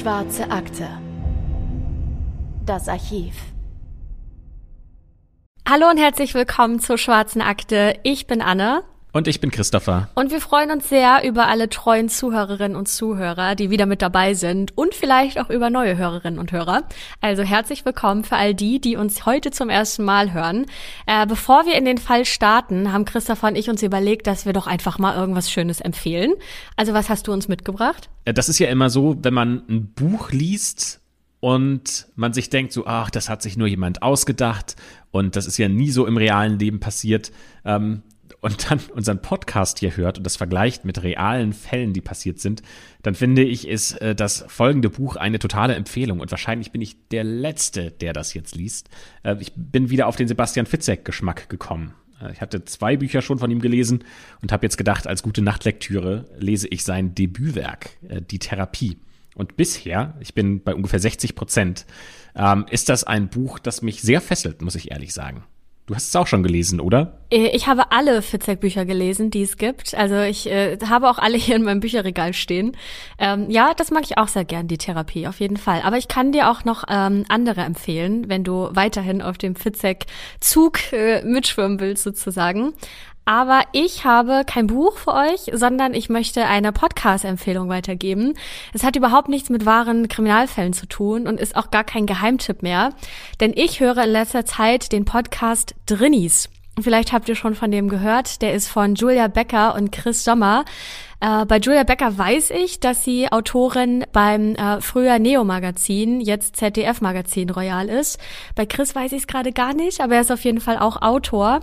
Schwarze Akte. Das Archiv. Hallo und herzlich willkommen zur Schwarzen Akte. Ich bin Anne. Und ich bin Christopher. Und wir freuen uns sehr über alle treuen Zuhörerinnen und Zuhörer, die wieder mit dabei sind und vielleicht auch über neue Hörerinnen und Hörer. Also herzlich willkommen für all die, die uns heute zum ersten Mal hören. Äh, bevor wir in den Fall starten, haben Christopher und ich uns überlegt, dass wir doch einfach mal irgendwas Schönes empfehlen. Also was hast du uns mitgebracht? Äh, das ist ja immer so, wenn man ein Buch liest und man sich denkt so, ach, das hat sich nur jemand ausgedacht und das ist ja nie so im realen Leben passiert. Ähm, und dann unseren Podcast hier hört und das vergleicht mit realen Fällen, die passiert sind, dann finde ich, ist äh, das folgende Buch eine totale Empfehlung. Und wahrscheinlich bin ich der Letzte, der das jetzt liest. Äh, ich bin wieder auf den Sebastian Fitzek-Geschmack gekommen. Äh, ich hatte zwei Bücher schon von ihm gelesen und habe jetzt gedacht, als gute Nachtlektüre lese ich sein Debütwerk, äh, Die Therapie. Und bisher, ich bin bei ungefähr 60 Prozent, ähm, ist das ein Buch, das mich sehr fesselt, muss ich ehrlich sagen. Du hast es auch schon gelesen, oder? Äh, ich habe alle Fitzek-Bücher gelesen, die es gibt. Also ich äh, habe auch alle hier in meinem Bücherregal stehen. Ähm, ja, das mag ich auch sehr gern, die Therapie, auf jeden Fall. Aber ich kann dir auch noch ähm, andere empfehlen, wenn du weiterhin auf dem Fitzek-Zug äh, mitschwimmen willst, sozusagen. Aber ich habe kein Buch für euch, sondern ich möchte eine Podcast-Empfehlung weitergeben. Es hat überhaupt nichts mit wahren Kriminalfällen zu tun und ist auch gar kein Geheimtipp mehr. Denn ich höre in letzter Zeit den Podcast Drinnies. Vielleicht habt ihr schon von dem gehört. Der ist von Julia Becker und Chris Sommer. Äh, bei Julia Becker weiß ich, dass sie Autorin beim äh, früher Neo-Magazin, jetzt ZDF-Magazin Royal ist. Bei Chris weiß ich es gerade gar nicht, aber er ist auf jeden Fall auch Autor.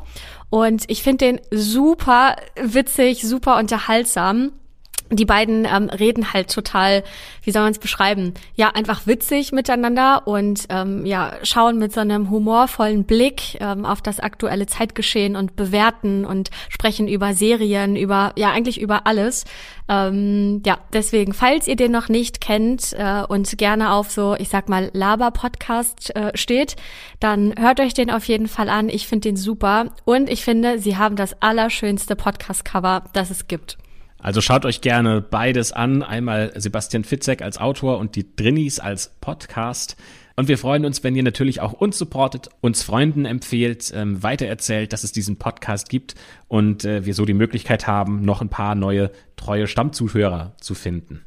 Und ich finde den super witzig, super unterhaltsam die beiden ähm, reden halt total, wie soll man es beschreiben? Ja, einfach witzig miteinander und ähm, ja, schauen mit so einem humorvollen Blick ähm, auf das aktuelle Zeitgeschehen und bewerten und sprechen über Serien, über ja eigentlich über alles. Ähm, ja, deswegen, falls ihr den noch nicht kennt äh, und gerne auf so, ich sag mal, Laber-Podcast äh, steht, dann hört euch den auf jeden Fall an. Ich finde den super und ich finde, sie haben das allerschönste Podcast-Cover, das es gibt. Also schaut euch gerne beides an. Einmal Sebastian Fitzek als Autor und die Drinnies als Podcast. Und wir freuen uns, wenn ihr natürlich auch uns supportet, uns Freunden empfehlt, ähm, weitererzählt, dass es diesen Podcast gibt und äh, wir so die Möglichkeit haben, noch ein paar neue treue Stammzuhörer zu finden.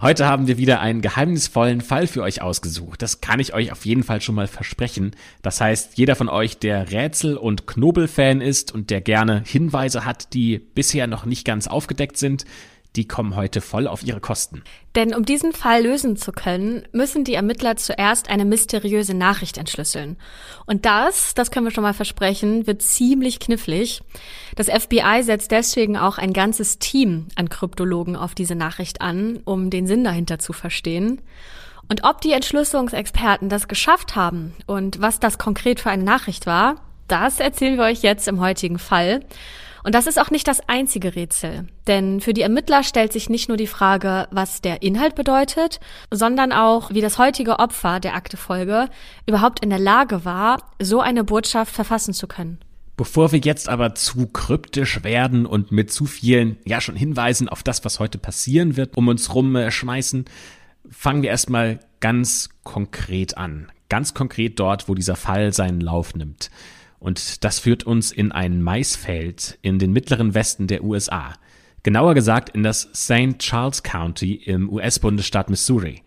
Heute haben wir wieder einen geheimnisvollen Fall für euch ausgesucht. Das kann ich euch auf jeden Fall schon mal versprechen. Das heißt, jeder von euch, der Rätsel- und Knobel-Fan ist und der gerne Hinweise hat, die bisher noch nicht ganz aufgedeckt sind, die kommen heute voll auf ihre Kosten. Denn um diesen Fall lösen zu können, müssen die Ermittler zuerst eine mysteriöse Nachricht entschlüsseln. Und das, das können wir schon mal versprechen, wird ziemlich knifflig. Das FBI setzt deswegen auch ein ganzes Team an Kryptologen auf diese Nachricht an, um den Sinn dahinter zu verstehen. Und ob die Entschlüsselungsexperten das geschafft haben und was das konkret für eine Nachricht war, das erzählen wir euch jetzt im heutigen Fall. Und das ist auch nicht das einzige Rätsel. Denn für die Ermittler stellt sich nicht nur die Frage, was der Inhalt bedeutet, sondern auch, wie das heutige Opfer der Aktefolge überhaupt in der Lage war, so eine Botschaft verfassen zu können. Bevor wir jetzt aber zu kryptisch werden und mit zu vielen, ja schon Hinweisen auf das, was heute passieren wird, um uns rum äh, fangen wir erstmal ganz konkret an. Ganz konkret dort, wo dieser Fall seinen Lauf nimmt. Und das führt uns in ein Maisfeld in den mittleren Westen der USA. Genauer gesagt in das St. Charles County im US-Bundesstaat Missouri.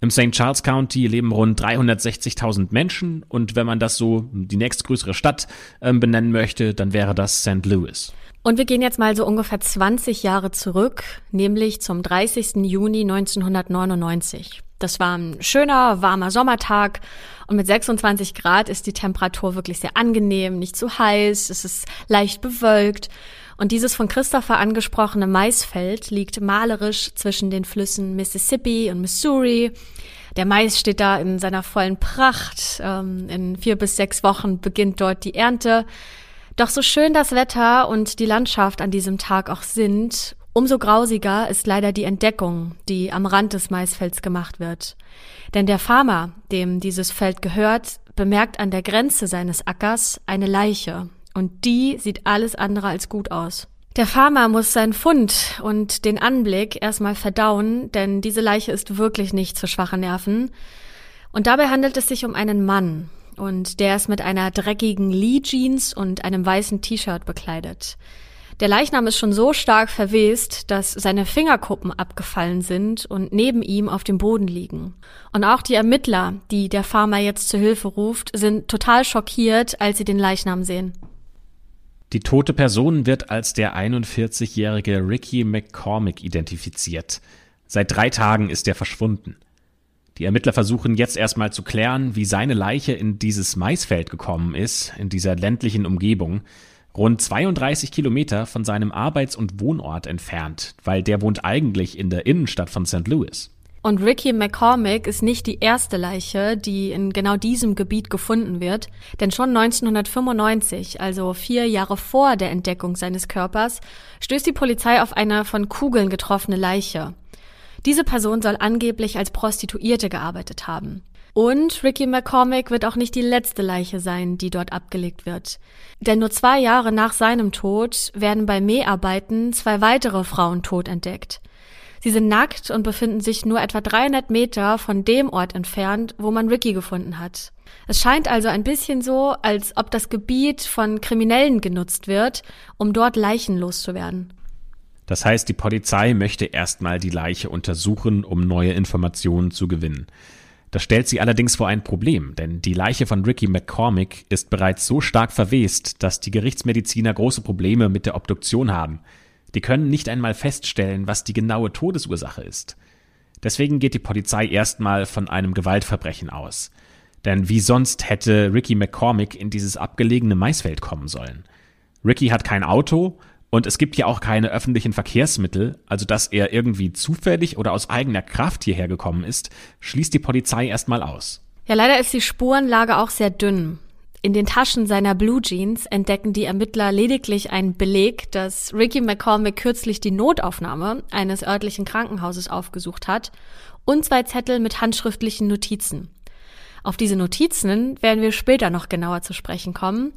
Im St. Charles County leben rund 360.000 Menschen und wenn man das so die nächstgrößere Stadt äh, benennen möchte, dann wäre das St. Louis. Und wir gehen jetzt mal so ungefähr 20 Jahre zurück, nämlich zum 30. Juni 1999. Das war ein schöner, warmer Sommertag und mit 26 Grad ist die Temperatur wirklich sehr angenehm, nicht zu heiß, es ist leicht bewölkt. Und dieses von Christopher angesprochene Maisfeld liegt malerisch zwischen den Flüssen Mississippi und Missouri. Der Mais steht da in seiner vollen Pracht. Ähm, in vier bis sechs Wochen beginnt dort die Ernte. Doch so schön das Wetter und die Landschaft an diesem Tag auch sind, Umso grausiger ist leider die Entdeckung, die am Rand des Maisfelds gemacht wird. Denn der Farmer, dem dieses Feld gehört, bemerkt an der Grenze seines Ackers eine Leiche, und die sieht alles andere als gut aus. Der Farmer muss seinen Fund und den Anblick erstmal verdauen, denn diese Leiche ist wirklich nicht für schwache Nerven. Und dabei handelt es sich um einen Mann, und der ist mit einer dreckigen Lee Jeans und einem weißen T-Shirt bekleidet. Der Leichnam ist schon so stark verwest, dass seine Fingerkuppen abgefallen sind und neben ihm auf dem Boden liegen. Und auch die Ermittler, die der Farmer jetzt zu Hilfe ruft, sind total schockiert, als sie den Leichnam sehen. Die tote Person wird als der 41-jährige Ricky McCormick identifiziert. Seit drei Tagen ist er verschwunden. Die Ermittler versuchen jetzt erstmal zu klären, wie seine Leiche in dieses Maisfeld gekommen ist, in dieser ländlichen Umgebung, rund 32 Kilometer von seinem Arbeits- und Wohnort entfernt, weil der wohnt eigentlich in der Innenstadt von St. Louis. Und Ricky McCormick ist nicht die erste Leiche, die in genau diesem Gebiet gefunden wird, denn schon 1995, also vier Jahre vor der Entdeckung seines Körpers, stößt die Polizei auf eine von Kugeln getroffene Leiche. Diese Person soll angeblich als Prostituierte gearbeitet haben. Und Ricky McCormick wird auch nicht die letzte Leiche sein, die dort abgelegt wird. Denn nur zwei Jahre nach seinem Tod werden bei Mäharbeiten zwei weitere Frauen tot entdeckt. Sie sind nackt und befinden sich nur etwa 300 Meter von dem Ort entfernt, wo man Ricky gefunden hat. Es scheint also ein bisschen so, als ob das Gebiet von Kriminellen genutzt wird, um dort Leichen loszuwerden. Das heißt, die Polizei möchte erstmal die Leiche untersuchen, um neue Informationen zu gewinnen. Das stellt sie allerdings vor ein Problem, denn die Leiche von Ricky McCormick ist bereits so stark verwest, dass die Gerichtsmediziner große Probleme mit der Obduktion haben. Die können nicht einmal feststellen, was die genaue Todesursache ist. Deswegen geht die Polizei erstmal von einem Gewaltverbrechen aus. Denn wie sonst hätte Ricky McCormick in dieses abgelegene Maisfeld kommen sollen? Ricky hat kein Auto und es gibt ja auch keine öffentlichen Verkehrsmittel, also dass er irgendwie zufällig oder aus eigener Kraft hierher gekommen ist, schließt die Polizei erstmal aus. Ja, leider ist die Spurenlage auch sehr dünn. In den Taschen seiner Blue Jeans entdecken die Ermittler lediglich einen Beleg, dass Ricky McCormick kürzlich die Notaufnahme eines örtlichen Krankenhauses aufgesucht hat und zwei Zettel mit handschriftlichen Notizen. Auf diese Notizen werden wir später noch genauer zu sprechen kommen.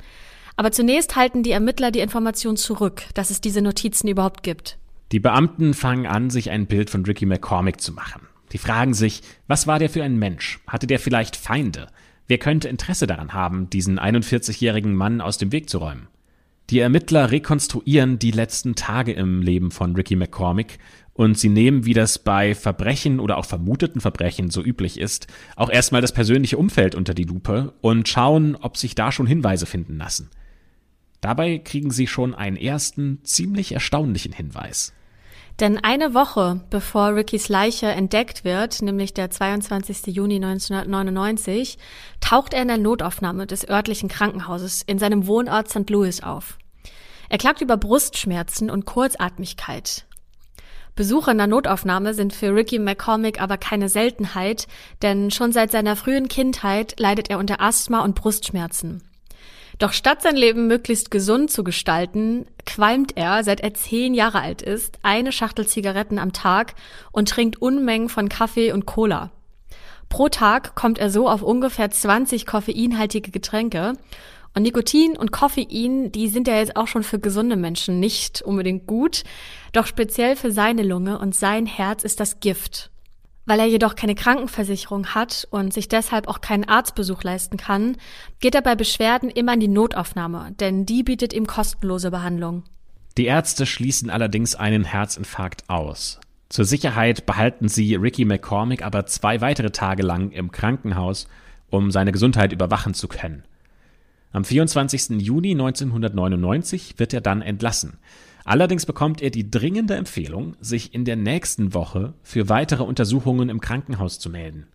Aber zunächst halten die Ermittler die Information zurück, dass es diese Notizen überhaupt gibt. Die Beamten fangen an, sich ein Bild von Ricky McCormick zu machen. Die fragen sich, was war der für ein Mensch? Hatte der vielleicht Feinde? Wer könnte Interesse daran haben, diesen 41-jährigen Mann aus dem Weg zu räumen? Die Ermittler rekonstruieren die letzten Tage im Leben von Ricky McCormick und sie nehmen, wie das bei Verbrechen oder auch vermuteten Verbrechen so üblich ist, auch erstmal das persönliche Umfeld unter die Lupe und schauen, ob sich da schon Hinweise finden lassen. Dabei kriegen sie schon einen ersten, ziemlich erstaunlichen Hinweis. Denn eine Woche bevor Rickys Leiche entdeckt wird, nämlich der 22. Juni 1999, taucht er in der Notaufnahme des örtlichen Krankenhauses in seinem Wohnort St. Louis auf. Er klagt über Brustschmerzen und Kurzatmigkeit. Besuche in der Notaufnahme sind für Ricky McCormick aber keine Seltenheit, denn schon seit seiner frühen Kindheit leidet er unter Asthma und Brustschmerzen. Doch statt sein Leben möglichst gesund zu gestalten, qualmt er, seit er zehn Jahre alt ist, eine Schachtel Zigaretten am Tag und trinkt Unmengen von Kaffee und Cola. Pro Tag kommt er so auf ungefähr 20 koffeinhaltige Getränke. Und Nikotin und Koffein, die sind ja jetzt auch schon für gesunde Menschen nicht unbedingt gut. Doch speziell für seine Lunge und sein Herz ist das Gift. Weil er jedoch keine Krankenversicherung hat und sich deshalb auch keinen Arztbesuch leisten kann, geht er bei Beschwerden immer in die Notaufnahme, denn die bietet ihm kostenlose Behandlung. Die Ärzte schließen allerdings einen Herzinfarkt aus. Zur Sicherheit behalten sie Ricky McCormick aber zwei weitere Tage lang im Krankenhaus, um seine Gesundheit überwachen zu können. Am 24. Juni 1999 wird er dann entlassen. Allerdings bekommt er die dringende Empfehlung, sich in der nächsten Woche für weitere Untersuchungen im Krankenhaus zu melden.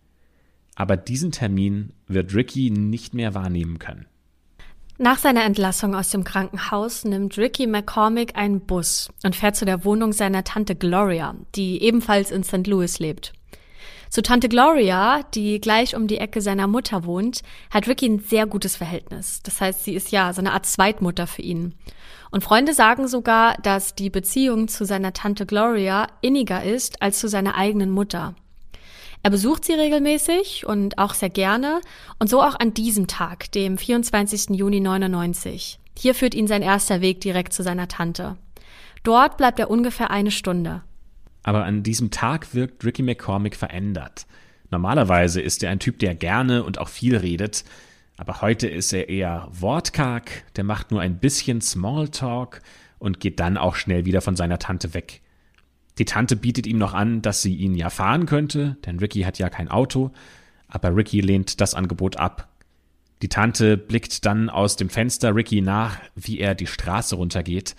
Aber diesen Termin wird Ricky nicht mehr wahrnehmen können. Nach seiner Entlassung aus dem Krankenhaus nimmt Ricky McCormick einen Bus und fährt zu der Wohnung seiner Tante Gloria, die ebenfalls in St. Louis lebt. Zu Tante Gloria, die gleich um die Ecke seiner Mutter wohnt, hat Ricky ein sehr gutes Verhältnis. Das heißt, sie ist ja so eine Art Zweitmutter für ihn. Und Freunde sagen sogar, dass die Beziehung zu seiner Tante Gloria inniger ist als zu seiner eigenen Mutter. Er besucht sie regelmäßig und auch sehr gerne und so auch an diesem Tag, dem 24. Juni 99. Hier führt ihn sein erster Weg direkt zu seiner Tante. Dort bleibt er ungefähr eine Stunde. Aber an diesem Tag wirkt Ricky McCormick verändert. Normalerweise ist er ein Typ, der gerne und auch viel redet, aber heute ist er eher wortkarg, der macht nur ein bisschen Smalltalk und geht dann auch schnell wieder von seiner Tante weg. Die Tante bietet ihm noch an, dass sie ihn ja fahren könnte, denn Ricky hat ja kein Auto, aber Ricky lehnt das Angebot ab. Die Tante blickt dann aus dem Fenster Ricky nach, wie er die Straße runtergeht,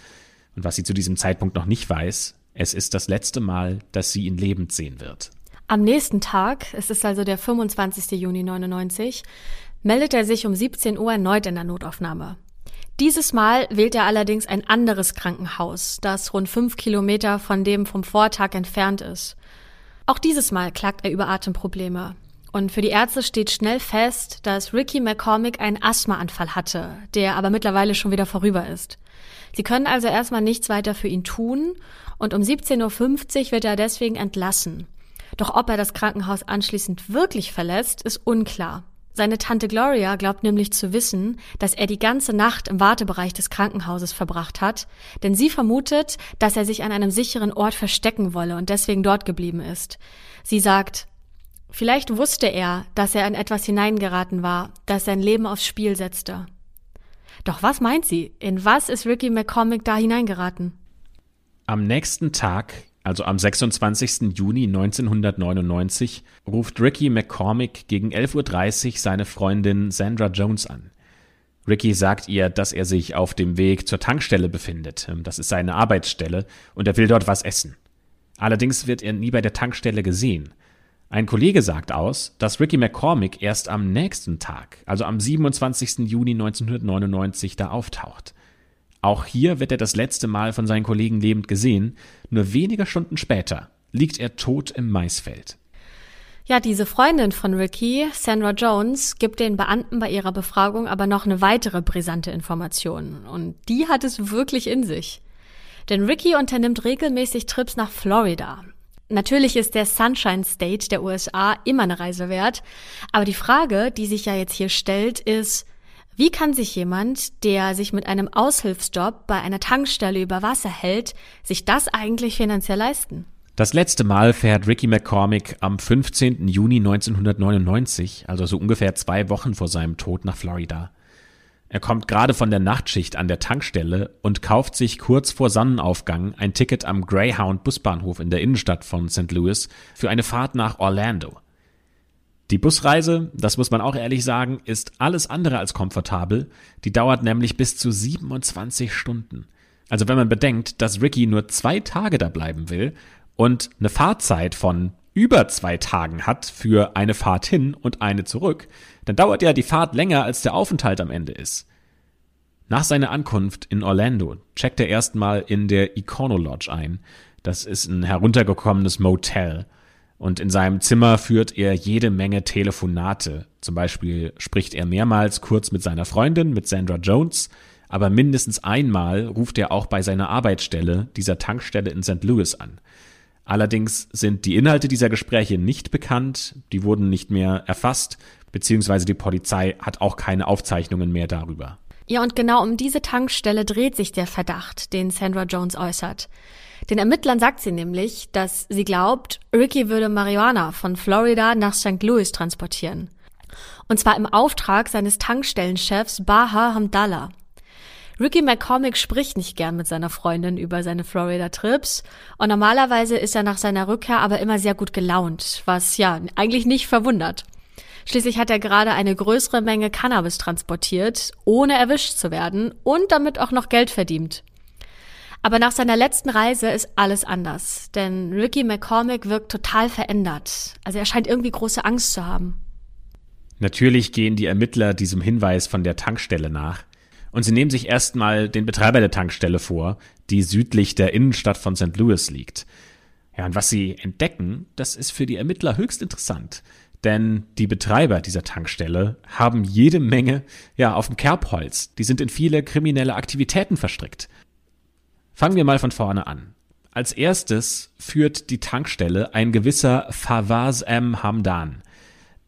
und was sie zu diesem Zeitpunkt noch nicht weiß, es ist das letzte Mal, dass sie ihn lebend sehen wird. Am nächsten Tag, es ist also der 25. Juni 99, meldet er sich um 17 Uhr erneut in der Notaufnahme. Dieses Mal wählt er allerdings ein anderes Krankenhaus, das rund fünf Kilometer von dem vom Vortag entfernt ist. Auch dieses Mal klagt er über Atemprobleme. Und für die Ärzte steht schnell fest, dass Ricky McCormick einen Asthmaanfall hatte, der aber mittlerweile schon wieder vorüber ist. Sie können also erstmal nichts weiter für ihn tun und um 17.50 Uhr wird er deswegen entlassen. Doch ob er das Krankenhaus anschließend wirklich verlässt, ist unklar. Seine Tante Gloria glaubt nämlich zu wissen, dass er die ganze Nacht im Wartebereich des Krankenhauses verbracht hat, denn sie vermutet, dass er sich an einem sicheren Ort verstecken wolle und deswegen dort geblieben ist. Sie sagt, vielleicht wusste er, dass er in etwas hineingeraten war, das sein Leben aufs Spiel setzte. Doch was meint sie? In was ist Ricky McCormick da hineingeraten? Am nächsten Tag also am 26. Juni 1999, ruft Ricky McCormick gegen 11.30 Uhr seine Freundin Sandra Jones an. Ricky sagt ihr, dass er sich auf dem Weg zur Tankstelle befindet. Das ist seine Arbeitsstelle und er will dort was essen. Allerdings wird er nie bei der Tankstelle gesehen. Ein Kollege sagt aus, dass Ricky McCormick erst am nächsten Tag, also am 27. Juni 1999, da auftaucht. Auch hier wird er das letzte Mal von seinen Kollegen lebend gesehen. Nur wenige Stunden später liegt er tot im Maisfeld. Ja, diese Freundin von Ricky, Sandra Jones, gibt den Beamten bei ihrer Befragung aber noch eine weitere brisante Information. Und die hat es wirklich in sich. Denn Ricky unternimmt regelmäßig Trips nach Florida. Natürlich ist der Sunshine State der USA immer eine Reise wert. Aber die Frage, die sich ja jetzt hier stellt, ist, wie kann sich jemand, der sich mit einem Aushilfsjob bei einer Tankstelle über Wasser hält, sich das eigentlich finanziell leisten? Das letzte Mal fährt Ricky McCormick am 15. Juni 1999, also so ungefähr zwei Wochen vor seinem Tod, nach Florida. Er kommt gerade von der Nachtschicht an der Tankstelle und kauft sich kurz vor Sonnenaufgang ein Ticket am Greyhound Busbahnhof in der Innenstadt von St. Louis für eine Fahrt nach Orlando. Die Busreise, das muss man auch ehrlich sagen, ist alles andere als komfortabel. Die dauert nämlich bis zu 27 Stunden. Also wenn man bedenkt, dass Ricky nur zwei Tage da bleiben will und eine Fahrzeit von über zwei Tagen hat für eine Fahrt hin und eine zurück, dann dauert ja die Fahrt länger, als der Aufenthalt am Ende ist. Nach seiner Ankunft in Orlando checkt er erstmal in der Econo Lodge ein. Das ist ein heruntergekommenes Motel. Und in seinem Zimmer führt er jede Menge Telefonate. Zum Beispiel spricht er mehrmals kurz mit seiner Freundin, mit Sandra Jones, aber mindestens einmal ruft er auch bei seiner Arbeitsstelle, dieser Tankstelle in St. Louis an. Allerdings sind die Inhalte dieser Gespräche nicht bekannt, die wurden nicht mehr erfasst, beziehungsweise die Polizei hat auch keine Aufzeichnungen mehr darüber. Ja, und genau um diese Tankstelle dreht sich der Verdacht, den Sandra Jones äußert. Den Ermittlern sagt sie nämlich, dass sie glaubt, Ricky würde Marihuana von Florida nach St. Louis transportieren. Und zwar im Auftrag seines Tankstellenchefs Baha Hamdallah. Ricky McCormick spricht nicht gern mit seiner Freundin über seine Florida-Trips und normalerweise ist er nach seiner Rückkehr aber immer sehr gut gelaunt, was ja eigentlich nicht verwundert. Schließlich hat er gerade eine größere Menge Cannabis transportiert, ohne erwischt zu werden und damit auch noch Geld verdient. Aber nach seiner letzten Reise ist alles anders, denn Ricky McCormick wirkt total verändert. Also er scheint irgendwie große Angst zu haben. Natürlich gehen die Ermittler diesem Hinweis von der Tankstelle nach und sie nehmen sich erstmal den Betreiber der Tankstelle vor, die südlich der Innenstadt von St. Louis liegt. Ja, und was sie entdecken, das ist für die Ermittler höchst interessant. Denn die Betreiber dieser Tankstelle haben jede Menge, ja, auf dem Kerbholz. Die sind in viele kriminelle Aktivitäten verstrickt. Fangen wir mal von vorne an. Als erstes führt die Tankstelle ein gewisser Fawaz M. Hamdan.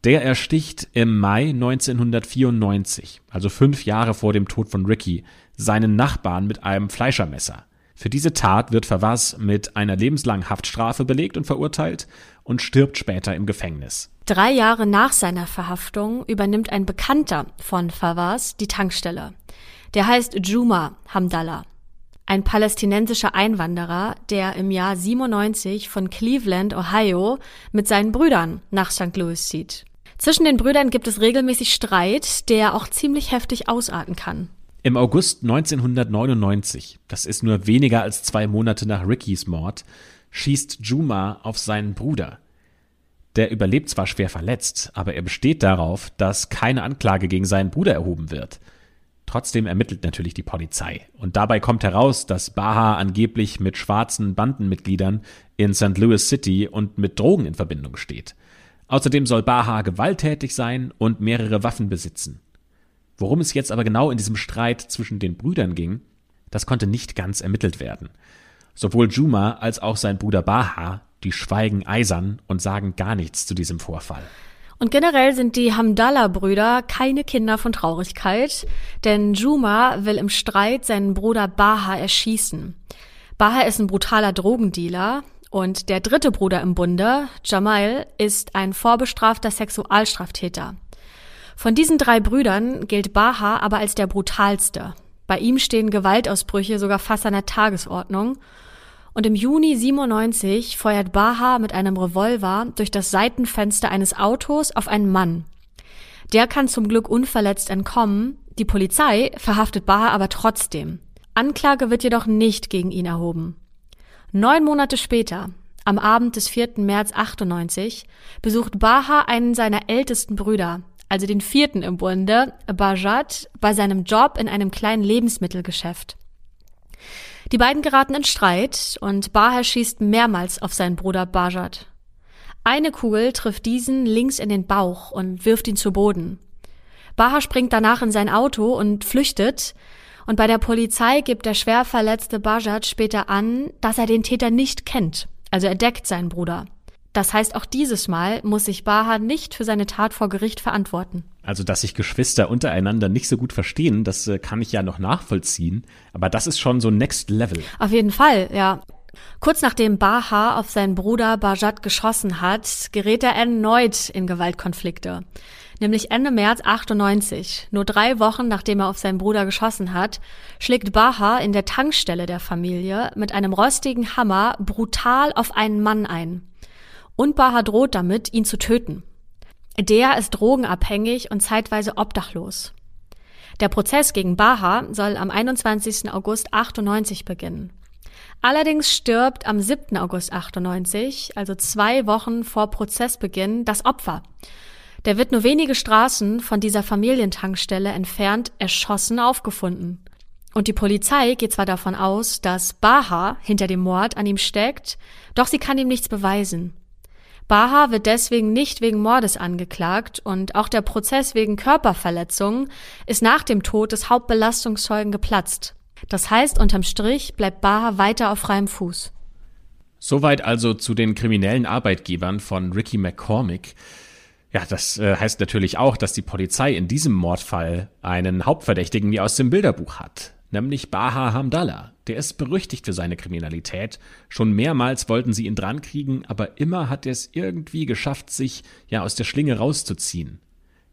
Der ersticht im Mai 1994, also fünf Jahre vor dem Tod von Ricky, seinen Nachbarn mit einem Fleischermesser. Für diese Tat wird Favas mit einer lebenslangen Haftstrafe belegt und verurteilt und stirbt später im Gefängnis. Drei Jahre nach seiner Verhaftung übernimmt ein Bekannter von Favas die Tankstelle. Der heißt Juma Hamdallah, ein palästinensischer Einwanderer, der im Jahr 97 von Cleveland, Ohio, mit seinen Brüdern nach St. Louis zieht. Zwischen den Brüdern gibt es regelmäßig Streit, der auch ziemlich heftig ausarten kann. Im August 1999, das ist nur weniger als zwei Monate nach Rickys Mord, schießt Juma auf seinen Bruder. Der überlebt zwar schwer verletzt, aber er besteht darauf, dass keine Anklage gegen seinen Bruder erhoben wird. Trotzdem ermittelt natürlich die Polizei. Und dabei kommt heraus, dass Baha angeblich mit schwarzen Bandenmitgliedern in St. Louis City und mit Drogen in Verbindung steht. Außerdem soll Baha gewalttätig sein und mehrere Waffen besitzen. Worum es jetzt aber genau in diesem Streit zwischen den Brüdern ging, das konnte nicht ganz ermittelt werden. Sowohl Juma als auch sein Bruder Baha, die schweigen eisern und sagen gar nichts zu diesem Vorfall. Und generell sind die Hamdallah-Brüder keine Kinder von Traurigkeit, denn Juma will im Streit seinen Bruder Baha erschießen. Baha ist ein brutaler Drogendealer und der dritte Bruder im Bunde, Jamal, ist ein vorbestrafter Sexualstraftäter. Von diesen drei Brüdern gilt Baha aber als der brutalste. Bei ihm stehen Gewaltausbrüche sogar fast an der Tagesordnung. Und im Juni 97 feuert Baha mit einem Revolver durch das Seitenfenster eines Autos auf einen Mann. Der kann zum Glück unverletzt entkommen. Die Polizei verhaftet Baha aber trotzdem. Anklage wird jedoch nicht gegen ihn erhoben. Neun Monate später, am Abend des 4. März 98, besucht Baha einen seiner ältesten Brüder, also den vierten im Bunde, Bajat, bei seinem Job in einem kleinen Lebensmittelgeschäft. Die beiden geraten in Streit und Baha schießt mehrmals auf seinen Bruder Bajat. Eine Kugel trifft diesen links in den Bauch und wirft ihn zu Boden. Baha springt danach in sein Auto und flüchtet, und bei der Polizei gibt der schwer verletzte Bajat später an, dass er den Täter nicht kennt, also er deckt seinen Bruder. Das heißt, auch dieses Mal muss sich Baha nicht für seine Tat vor Gericht verantworten. Also, dass sich Geschwister untereinander nicht so gut verstehen, das äh, kann ich ja noch nachvollziehen. Aber das ist schon so Next Level. Auf jeden Fall, ja. Kurz nachdem Baha auf seinen Bruder Bajat geschossen hat, gerät er erneut in Gewaltkonflikte. Nämlich Ende März 98, nur drei Wochen nachdem er auf seinen Bruder geschossen hat, schlägt Baha in der Tankstelle der Familie mit einem rostigen Hammer brutal auf einen Mann ein und Baha droht damit, ihn zu töten. Der ist drogenabhängig und zeitweise obdachlos. Der Prozess gegen Baha soll am 21. August 98 beginnen. Allerdings stirbt am 7. August 98, also zwei Wochen vor Prozessbeginn, das Opfer. Der wird nur wenige Straßen von dieser Familientankstelle entfernt erschossen aufgefunden. Und die Polizei geht zwar davon aus, dass Baha hinter dem Mord an ihm steckt, doch sie kann ihm nichts beweisen. Baha wird deswegen nicht wegen Mordes angeklagt und auch der Prozess wegen Körperverletzung ist nach dem Tod des Hauptbelastungszeugen geplatzt. Das heißt, unterm Strich bleibt Baha weiter auf freiem Fuß. Soweit also zu den kriminellen Arbeitgebern von Ricky McCormick. Ja, das äh, heißt natürlich auch, dass die Polizei in diesem Mordfall einen Hauptverdächtigen wie aus dem Bilderbuch hat nämlich Baha Hamdallah. Der ist berüchtigt für seine Kriminalität. Schon mehrmals wollten sie ihn drankriegen, aber immer hat er es irgendwie geschafft, sich ja aus der Schlinge rauszuziehen.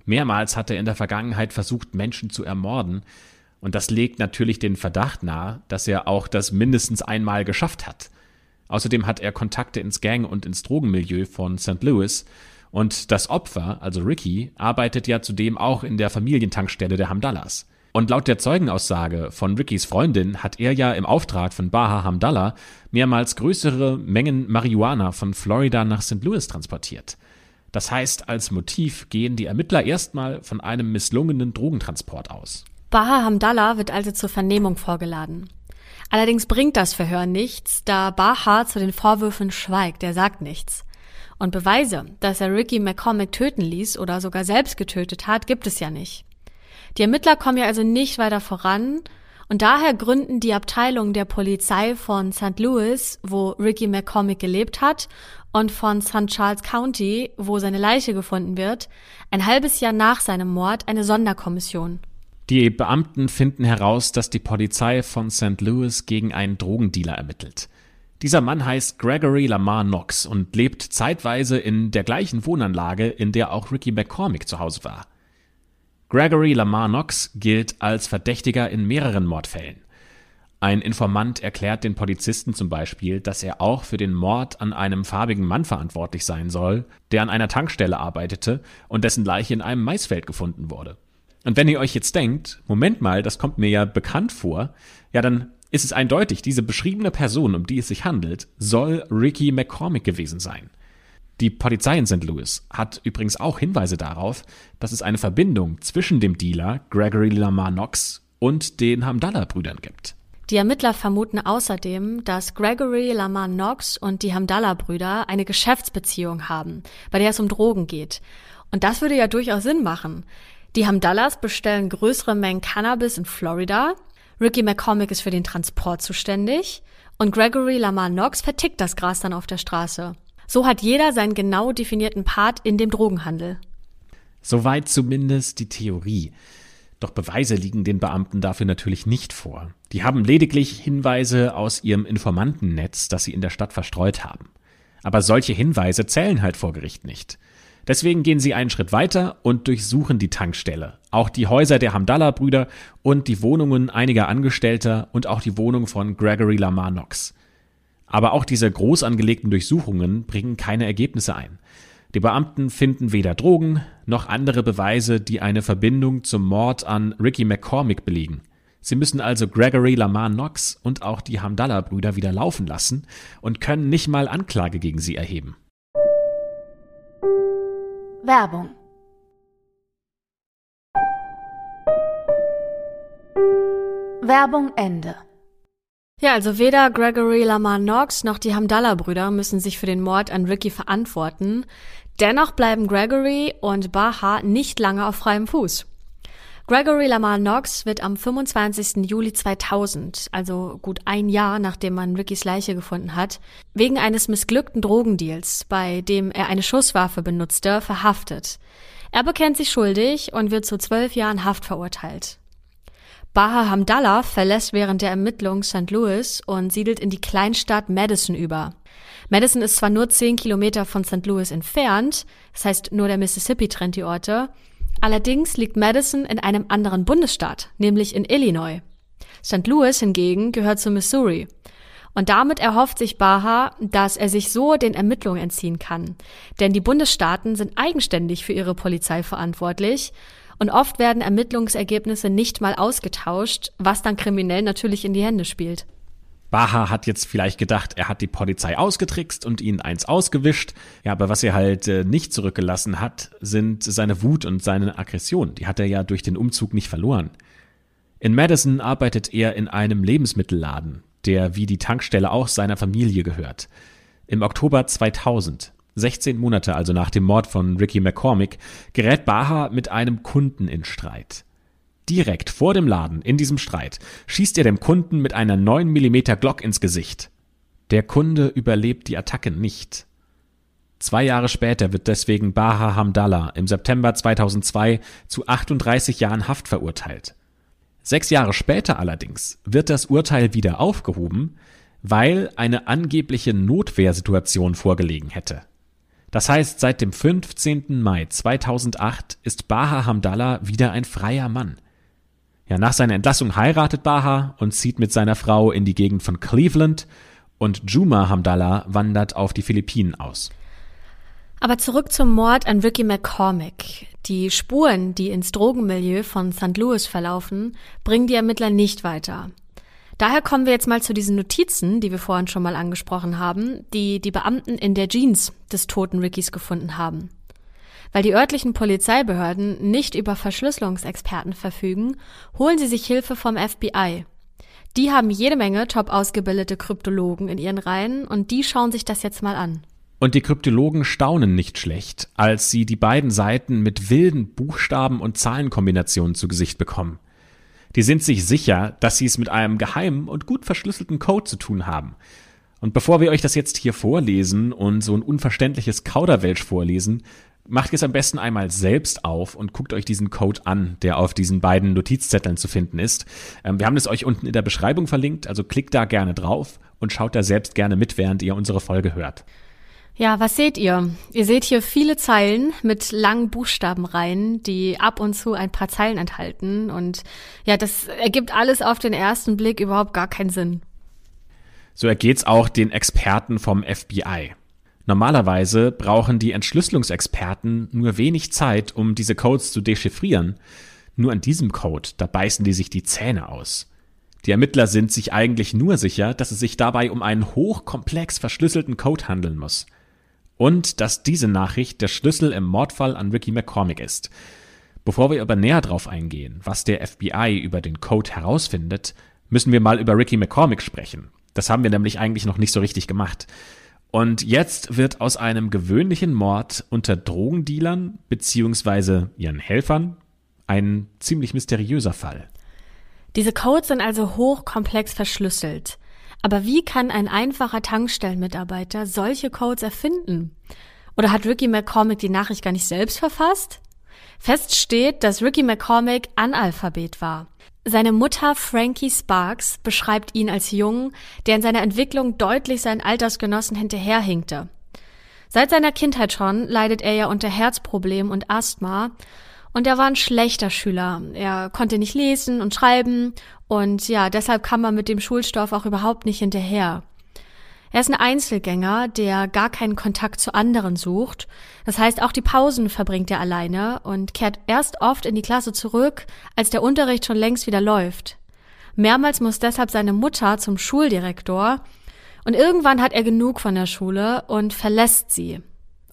Mehrmals hat er in der Vergangenheit versucht, Menschen zu ermorden, und das legt natürlich den Verdacht nahe, dass er auch das mindestens einmal geschafft hat. Außerdem hat er Kontakte ins Gang- und ins Drogenmilieu von St. Louis, und das Opfer, also Ricky, arbeitet ja zudem auch in der Familientankstelle der Hamdallahs. Und laut der Zeugenaussage von Rickys Freundin hat er ja im Auftrag von Baha Hamdallah mehrmals größere Mengen Marihuana von Florida nach St. Louis transportiert. Das heißt, als Motiv gehen die Ermittler erstmal von einem misslungenen Drogentransport aus. Baha Hamdallah wird also zur Vernehmung vorgeladen. Allerdings bringt das Verhör nichts, da Baha zu den Vorwürfen schweigt, er sagt nichts. Und Beweise, dass er Ricky McCormick töten ließ oder sogar selbst getötet hat, gibt es ja nicht. Die Ermittler kommen ja also nicht weiter voran und daher gründen die Abteilung der Polizei von St. Louis, wo Ricky McCormick gelebt hat, und von St. Charles County, wo seine Leiche gefunden wird, ein halbes Jahr nach seinem Mord eine Sonderkommission. Die Beamten finden heraus, dass die Polizei von St. Louis gegen einen Drogendealer ermittelt. Dieser Mann heißt Gregory Lamar Knox und lebt zeitweise in der gleichen Wohnanlage, in der auch Ricky McCormick zu Hause war. Gregory Lamar Knox gilt als Verdächtiger in mehreren Mordfällen. Ein Informant erklärt den Polizisten zum Beispiel, dass er auch für den Mord an einem farbigen Mann verantwortlich sein soll, der an einer Tankstelle arbeitete und dessen Leiche in einem Maisfeld gefunden wurde. Und wenn ihr euch jetzt denkt, Moment mal, das kommt mir ja bekannt vor, ja, dann ist es eindeutig, diese beschriebene Person, um die es sich handelt, soll Ricky McCormick gewesen sein. Die Polizei in St. Louis hat übrigens auch Hinweise darauf, dass es eine Verbindung zwischen dem Dealer Gregory Lamar Knox und den Hamdallah-Brüdern gibt. Die Ermittler vermuten außerdem, dass Gregory Lamar Knox und die Hamdallah-Brüder eine Geschäftsbeziehung haben, bei der es um Drogen geht. Und das würde ja durchaus Sinn machen. Die Hamdallahs bestellen größere Mengen Cannabis in Florida, Ricky McCormick ist für den Transport zuständig und Gregory Lamar Knox vertickt das Gras dann auf der Straße. So hat jeder seinen genau definierten Part in dem Drogenhandel. Soweit zumindest die Theorie. Doch Beweise liegen den Beamten dafür natürlich nicht vor. Die haben lediglich Hinweise aus ihrem Informantennetz, das sie in der Stadt verstreut haben. Aber solche Hinweise zählen halt vor Gericht nicht. Deswegen gehen sie einen Schritt weiter und durchsuchen die Tankstelle, auch die Häuser der Hamdallah-Brüder und die Wohnungen einiger Angestellter und auch die Wohnung von Gregory Lamar Knox. Aber auch diese groß angelegten Durchsuchungen bringen keine Ergebnisse ein. Die Beamten finden weder Drogen noch andere Beweise, die eine Verbindung zum Mord an Ricky McCormick belegen. Sie müssen also Gregory Lamar Knox und auch die Hamdallah-Brüder wieder laufen lassen und können nicht mal Anklage gegen sie erheben. Werbung Werbung Ende. Ja, also weder Gregory Lamar Knox noch die Hamdallah-Brüder müssen sich für den Mord an Ricky verantworten. Dennoch bleiben Gregory und Baha nicht lange auf freiem Fuß. Gregory Lamar Knox wird am 25. Juli 2000, also gut ein Jahr nachdem man Rickys Leiche gefunden hat, wegen eines missglückten Drogendeals, bei dem er eine Schusswaffe benutzte, verhaftet. Er bekennt sich schuldig und wird zu zwölf Jahren Haft verurteilt. Baha Hamdallah verlässt während der Ermittlung St. Louis und siedelt in die Kleinstadt Madison über. Madison ist zwar nur zehn Kilometer von St. Louis entfernt, das heißt nur der Mississippi trennt die Orte, Allerdings liegt Madison in einem anderen Bundesstaat, nämlich in Illinois. St. Louis hingegen gehört zu Missouri. Und damit erhofft sich Baha, dass er sich so den Ermittlungen entziehen kann. Denn die Bundesstaaten sind eigenständig für ihre Polizei verantwortlich und oft werden Ermittlungsergebnisse nicht mal ausgetauscht, was dann kriminell natürlich in die Hände spielt. Baha hat jetzt vielleicht gedacht, er hat die Polizei ausgetrickst und ihnen eins ausgewischt. Ja, aber was er halt äh, nicht zurückgelassen hat, sind seine Wut und seine Aggression. Die hat er ja durch den Umzug nicht verloren. In Madison arbeitet er in einem Lebensmittelladen, der wie die Tankstelle auch seiner Familie gehört. Im Oktober 2000, 16 Monate also nach dem Mord von Ricky McCormick, gerät Baha mit einem Kunden in Streit. Direkt vor dem Laden, in diesem Streit, schießt er dem Kunden mit einer 9 mm Glock ins Gesicht. Der Kunde überlebt die Attacke nicht. Zwei Jahre später wird deswegen Baha Hamdallah im September 2002 zu 38 Jahren Haft verurteilt. Sechs Jahre später allerdings wird das Urteil wieder aufgehoben, weil eine angebliche Notwehrsituation vorgelegen hätte. Das heißt, seit dem 15. Mai 2008 ist Baha Hamdallah wieder ein freier Mann. Ja, nach seiner Entlassung heiratet Baha und zieht mit seiner Frau in die Gegend von Cleveland und Juma Hamdallah wandert auf die Philippinen aus. Aber zurück zum Mord an Ricky McCormick. Die Spuren, die ins Drogenmilieu von St. Louis verlaufen, bringen die Ermittler nicht weiter. Daher kommen wir jetzt mal zu diesen Notizen, die wir vorhin schon mal angesprochen haben, die die Beamten in der Jeans des toten Rickys gefunden haben. Weil die örtlichen Polizeibehörden nicht über Verschlüsselungsexperten verfügen, holen sie sich Hilfe vom FBI. Die haben jede Menge top ausgebildete Kryptologen in ihren Reihen und die schauen sich das jetzt mal an. Und die Kryptologen staunen nicht schlecht, als sie die beiden Seiten mit wilden Buchstaben und Zahlenkombinationen zu Gesicht bekommen. Die sind sich sicher, dass sie es mit einem geheimen und gut verschlüsselten Code zu tun haben. Und bevor wir euch das jetzt hier vorlesen und so ein unverständliches Kauderwelsch vorlesen, macht es am besten einmal selbst auf und guckt euch diesen Code an, der auf diesen beiden Notizzetteln zu finden ist. Ähm, wir haben es euch unten in der Beschreibung verlinkt, also klickt da gerne drauf und schaut da selbst gerne mit, während ihr unsere Folge hört. Ja, was seht ihr? Ihr seht hier viele Zeilen mit langen Buchstabenreihen, die ab und zu ein paar Zeilen enthalten. Und ja, das ergibt alles auf den ersten Blick überhaupt gar keinen Sinn. So ergeht's auch den Experten vom FBI. Normalerweise brauchen die Entschlüsselungsexperten nur wenig Zeit, um diese Codes zu dechiffrieren. Nur an diesem Code, da beißen die sich die Zähne aus. Die Ermittler sind sich eigentlich nur sicher, dass es sich dabei um einen hochkomplex verschlüsselten Code handeln muss. Und dass diese Nachricht der Schlüssel im Mordfall an Ricky McCormick ist. Bevor wir aber näher drauf eingehen, was der FBI über den Code herausfindet, müssen wir mal über Ricky McCormick sprechen. Das haben wir nämlich eigentlich noch nicht so richtig gemacht. Und jetzt wird aus einem gewöhnlichen Mord unter Drogendealern bzw. ihren Helfern ein ziemlich mysteriöser Fall. Diese Codes sind also hochkomplex verschlüsselt. Aber wie kann ein einfacher Tankstellenmitarbeiter solche Codes erfinden? Oder hat Ricky McCormick die Nachricht gar nicht selbst verfasst? Fest steht, dass Ricky McCormick Analphabet war. Seine Mutter Frankie Sparks beschreibt ihn als Jungen, der in seiner Entwicklung deutlich seinen Altersgenossen hinterherhinkte. Seit seiner Kindheit schon leidet er ja unter Herzproblemen und Asthma und er war ein schlechter Schüler. Er konnte nicht lesen und schreiben und ja, deshalb kam er mit dem Schulstoff auch überhaupt nicht hinterher. Er ist ein Einzelgänger, der gar keinen Kontakt zu anderen sucht. Das heißt, auch die Pausen verbringt er alleine und kehrt erst oft in die Klasse zurück, als der Unterricht schon längst wieder läuft. Mehrmals muss deshalb seine Mutter zum Schuldirektor und irgendwann hat er genug von der Schule und verlässt sie.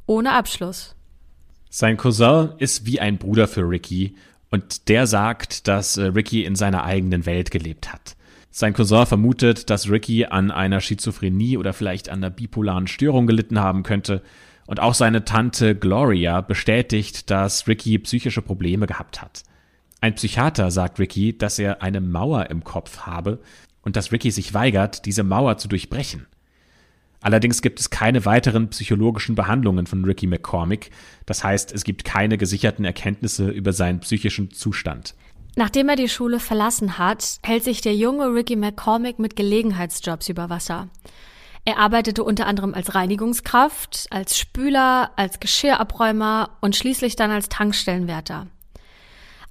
Ohne Abschluss. Sein Cousin ist wie ein Bruder für Ricky und der sagt, dass äh, Ricky in seiner eigenen Welt gelebt hat. Sein Cousin vermutet, dass Ricky an einer Schizophrenie oder vielleicht an einer bipolaren Störung gelitten haben könnte. Und auch seine Tante Gloria bestätigt, dass Ricky psychische Probleme gehabt hat. Ein Psychiater sagt Ricky, dass er eine Mauer im Kopf habe und dass Ricky sich weigert, diese Mauer zu durchbrechen. Allerdings gibt es keine weiteren psychologischen Behandlungen von Ricky McCormick. Das heißt, es gibt keine gesicherten Erkenntnisse über seinen psychischen Zustand. Nachdem er die Schule verlassen hat, hält sich der junge Ricky McCormick mit Gelegenheitsjobs über Wasser. Er arbeitete unter anderem als Reinigungskraft, als Spüler, als Geschirrabräumer und schließlich dann als Tankstellenwärter.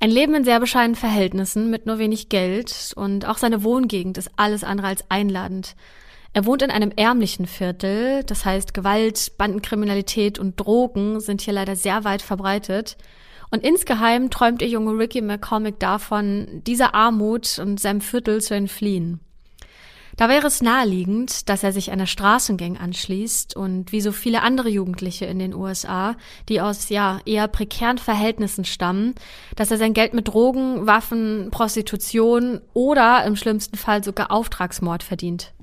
Ein Leben in sehr bescheidenen Verhältnissen mit nur wenig Geld und auch seine Wohngegend ist alles andere als einladend. Er wohnt in einem ärmlichen Viertel, das heißt Gewalt, Bandenkriminalität und Drogen sind hier leider sehr weit verbreitet. Und insgeheim träumt ihr junge Ricky McCormick davon, dieser Armut und seinem Viertel zu entfliehen. Da wäre es naheliegend, dass er sich einer Straßengang anschließt und wie so viele andere Jugendliche in den USA, die aus ja eher prekären Verhältnissen stammen, dass er sein Geld mit Drogen, Waffen, Prostitution oder im schlimmsten Fall sogar Auftragsmord verdient.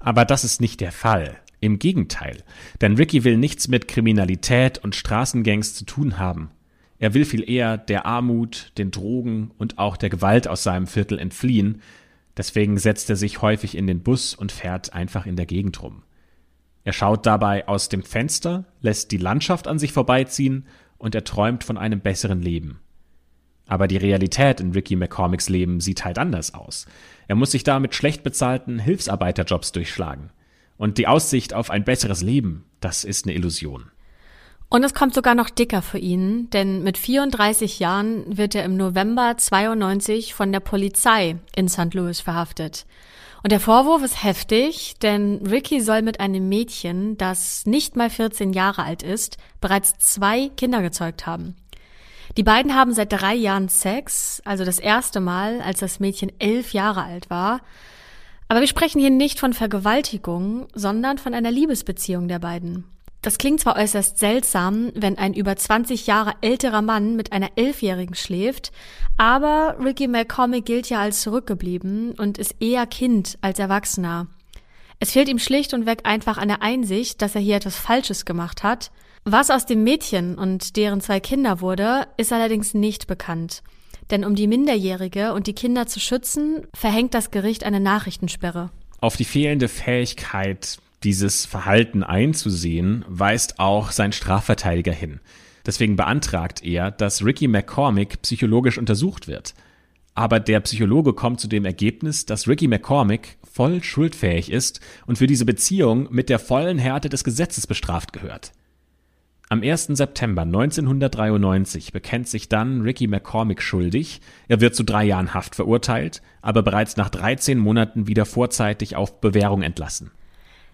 Aber das ist nicht der Fall. Im Gegenteil. Denn Ricky will nichts mit Kriminalität und Straßengangs zu tun haben. Er will viel eher der Armut, den Drogen und auch der Gewalt aus seinem Viertel entfliehen. Deswegen setzt er sich häufig in den Bus und fährt einfach in der Gegend rum. Er schaut dabei aus dem Fenster, lässt die Landschaft an sich vorbeiziehen und er träumt von einem besseren Leben. Aber die Realität in Ricky McCormicks Leben sieht halt anders aus. Er muss sich da mit schlecht bezahlten Hilfsarbeiterjobs durchschlagen. Und die Aussicht auf ein besseres Leben, das ist eine Illusion. Und es kommt sogar noch dicker für ihn, denn mit 34 Jahren wird er im November 92 von der Polizei in St. Louis verhaftet. Und der Vorwurf ist heftig, denn Ricky soll mit einem Mädchen, das nicht mal 14 Jahre alt ist, bereits zwei Kinder gezeugt haben. Die beiden haben seit drei Jahren Sex, also das erste Mal, als das Mädchen elf Jahre alt war. Aber wir sprechen hier nicht von Vergewaltigung, sondern von einer Liebesbeziehung der beiden. Das klingt zwar äußerst seltsam, wenn ein über 20 Jahre älterer Mann mit einer Elfjährigen schläft, aber Ricky McCormick gilt ja als zurückgeblieben und ist eher Kind als Erwachsener. Es fehlt ihm schlicht und weg einfach an der Einsicht, dass er hier etwas Falsches gemacht hat was aus dem Mädchen und deren zwei Kinder wurde, ist allerdings nicht bekannt. Denn um die Minderjährige und die Kinder zu schützen, verhängt das Gericht eine Nachrichtensperre. Auf die fehlende Fähigkeit, dieses Verhalten einzusehen, weist auch sein Strafverteidiger hin. Deswegen beantragt er, dass Ricky McCormick psychologisch untersucht wird. Aber der Psychologe kommt zu dem Ergebnis, dass Ricky McCormick voll schuldfähig ist und für diese Beziehung mit der vollen Härte des Gesetzes bestraft gehört. Am 1. September 1993 bekennt sich dann Ricky McCormick schuldig. Er wird zu drei Jahren Haft verurteilt, aber bereits nach 13 Monaten wieder vorzeitig auf Bewährung entlassen.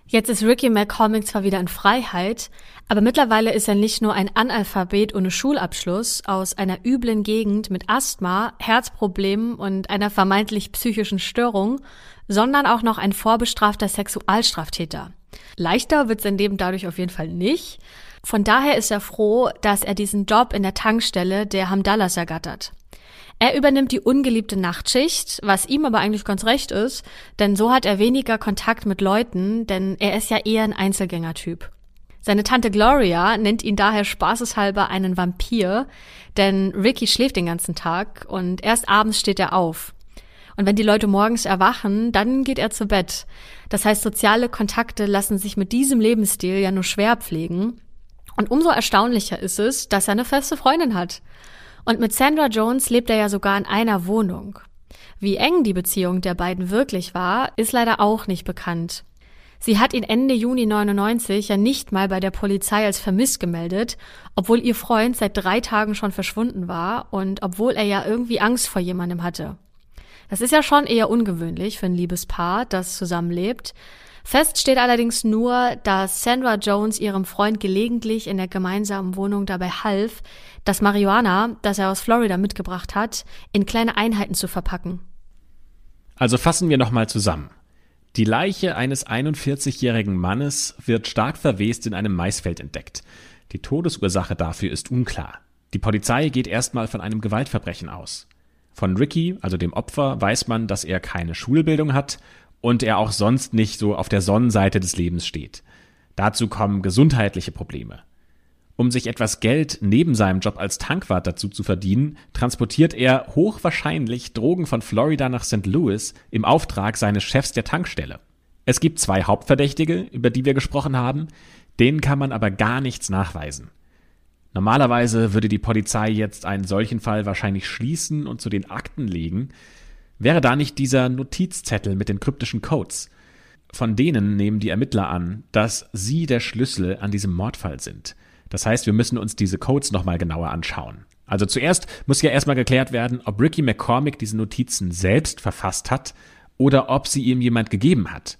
Jetzt ist Ricky McCormick zwar wieder in Freiheit, aber mittlerweile ist er nicht nur ein Analphabet ohne Schulabschluss aus einer üblen Gegend mit Asthma, Herzproblemen und einer vermeintlich psychischen Störung, sondern auch noch ein vorbestrafter Sexualstraftäter. Leichter wird sein Leben dadurch auf jeden Fall nicht. Von daher ist er froh, dass er diesen Job in der Tankstelle der Hamdallas ergattert. Er übernimmt die ungeliebte Nachtschicht, was ihm aber eigentlich ganz recht ist, denn so hat er weniger Kontakt mit Leuten, denn er ist ja eher ein Einzelgängertyp. Seine Tante Gloria nennt ihn daher spaßeshalber einen Vampir, denn Ricky schläft den ganzen Tag und erst abends steht er auf. Und wenn die Leute morgens erwachen, dann geht er zu Bett. Das heißt, soziale Kontakte lassen sich mit diesem Lebensstil ja nur schwer pflegen. Und umso erstaunlicher ist es, dass er eine feste Freundin hat. Und mit Sandra Jones lebt er ja sogar in einer Wohnung. Wie eng die Beziehung der beiden wirklich war, ist leider auch nicht bekannt. Sie hat ihn Ende Juni 99 ja nicht mal bei der Polizei als vermisst gemeldet, obwohl ihr Freund seit drei Tagen schon verschwunden war und obwohl er ja irgendwie Angst vor jemandem hatte. Das ist ja schon eher ungewöhnlich für ein Liebespaar, das zusammenlebt. Fest steht allerdings nur, dass Sandra Jones ihrem Freund gelegentlich in der gemeinsamen Wohnung dabei half, das Marihuana, das er aus Florida mitgebracht hat, in kleine Einheiten zu verpacken. Also fassen wir nochmal zusammen. Die Leiche eines 41-jährigen Mannes wird stark verwest in einem Maisfeld entdeckt. Die Todesursache dafür ist unklar. Die Polizei geht erstmal von einem Gewaltverbrechen aus. Von Ricky, also dem Opfer, weiß man, dass er keine Schulbildung hat und er auch sonst nicht so auf der Sonnenseite des Lebens steht. Dazu kommen gesundheitliche Probleme. Um sich etwas Geld neben seinem Job als Tankwart dazu zu verdienen, transportiert er hochwahrscheinlich Drogen von Florida nach St. Louis im Auftrag seines Chefs der Tankstelle. Es gibt zwei Hauptverdächtige, über die wir gesprochen haben, denen kann man aber gar nichts nachweisen. Normalerweise würde die Polizei jetzt einen solchen Fall wahrscheinlich schließen und zu den Akten legen, Wäre da nicht dieser Notizzettel mit den kryptischen Codes? Von denen nehmen die Ermittler an, dass sie der Schlüssel an diesem Mordfall sind. Das heißt, wir müssen uns diese Codes nochmal genauer anschauen. Also zuerst muss ja erstmal geklärt werden, ob Ricky McCormick diese Notizen selbst verfasst hat oder ob sie ihm jemand gegeben hat.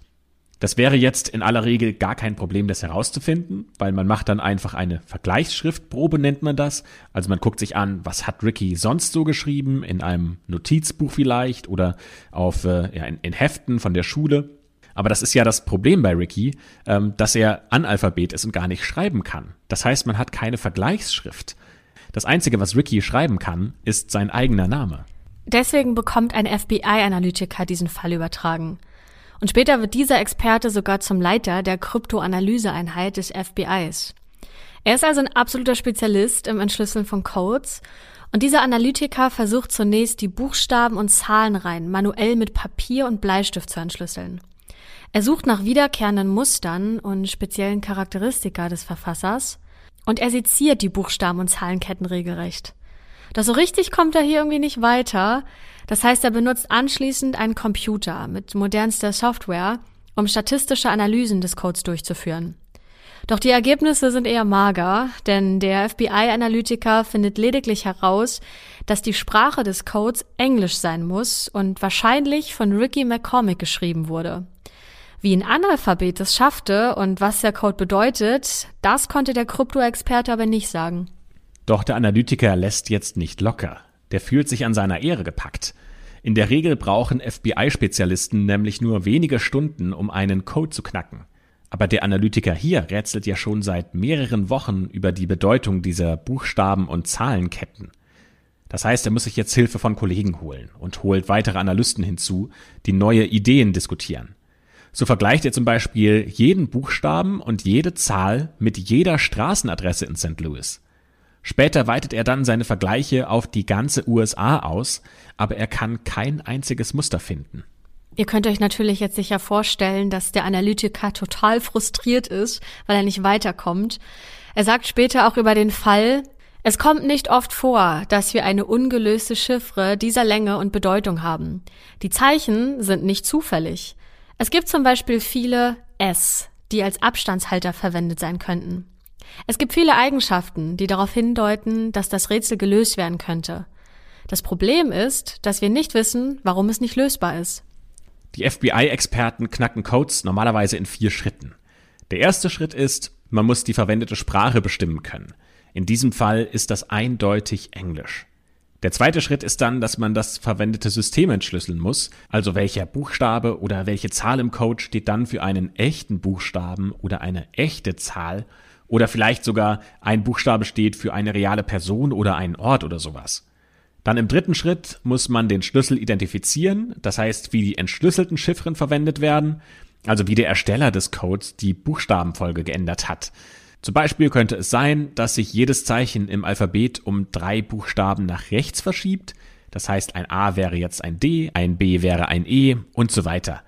Das wäre jetzt in aller Regel gar kein Problem, das herauszufinden, weil man macht dann einfach eine Vergleichsschriftprobe, nennt man das. Also man guckt sich an, was hat Ricky sonst so geschrieben, in einem Notizbuch vielleicht oder auf, äh, ja, in, in Heften von der Schule. Aber das ist ja das Problem bei Ricky, ähm, dass er Analphabet ist und gar nicht schreiben kann. Das heißt, man hat keine Vergleichsschrift. Das Einzige, was Ricky schreiben kann, ist sein eigener Name. Deswegen bekommt ein FBI-Analytiker diesen Fall übertragen. Und später wird dieser Experte sogar zum Leiter der Kryptoanalyseeinheit des FBIs. Er ist also ein absoluter Spezialist im Entschlüsseln von Codes und dieser Analytiker versucht zunächst die Buchstaben und Zahlenreihen manuell mit Papier und Bleistift zu entschlüsseln. Er sucht nach wiederkehrenden Mustern und speziellen Charakteristika des Verfassers und er seziert die Buchstaben und Zahlenketten regelrecht. Doch so richtig kommt er hier irgendwie nicht weiter, das heißt, er benutzt anschließend einen Computer mit modernster Software, um statistische Analysen des Codes durchzuführen. Doch die Ergebnisse sind eher mager, denn der FBI-Analytiker findet lediglich heraus, dass die Sprache des Codes Englisch sein muss und wahrscheinlich von Ricky McCormick geschrieben wurde. Wie ein Analphabet es schaffte und was der Code bedeutet, das konnte der Krypto-Experte aber nicht sagen. Doch der Analytiker lässt jetzt nicht locker der fühlt sich an seiner Ehre gepackt. In der Regel brauchen FBI-Spezialisten nämlich nur wenige Stunden, um einen Code zu knacken. Aber der Analytiker hier rätselt ja schon seit mehreren Wochen über die Bedeutung dieser Buchstaben und Zahlenketten. Das heißt, er muss sich jetzt Hilfe von Kollegen holen und holt weitere Analysten hinzu, die neue Ideen diskutieren. So vergleicht er zum Beispiel jeden Buchstaben und jede Zahl mit jeder Straßenadresse in St. Louis. Später weitet er dann seine Vergleiche auf die ganze USA aus, aber er kann kein einziges Muster finden. Ihr könnt euch natürlich jetzt sicher vorstellen, dass der Analytiker total frustriert ist, weil er nicht weiterkommt. Er sagt später auch über den Fall, Es kommt nicht oft vor, dass wir eine ungelöste Chiffre dieser Länge und Bedeutung haben. Die Zeichen sind nicht zufällig. Es gibt zum Beispiel viele S, die als Abstandshalter verwendet sein könnten. Es gibt viele Eigenschaften, die darauf hindeuten, dass das Rätsel gelöst werden könnte. Das Problem ist, dass wir nicht wissen, warum es nicht lösbar ist. Die FBI-Experten knacken Codes normalerweise in vier Schritten. Der erste Schritt ist, man muss die verwendete Sprache bestimmen können. In diesem Fall ist das eindeutig Englisch. Der zweite Schritt ist dann, dass man das verwendete System entschlüsseln muss, also welcher Buchstabe oder welche Zahl im Code steht dann für einen echten Buchstaben oder eine echte Zahl oder vielleicht sogar ein Buchstabe steht für eine reale Person oder einen Ort oder sowas. Dann im dritten Schritt muss man den Schlüssel identifizieren, das heißt, wie die entschlüsselten Chiffren verwendet werden, also wie der Ersteller des Codes die Buchstabenfolge geändert hat. Zum Beispiel könnte es sein, dass sich jedes Zeichen im Alphabet um drei Buchstaben nach rechts verschiebt, das heißt ein A wäre jetzt ein D, ein B wäre ein E und so weiter.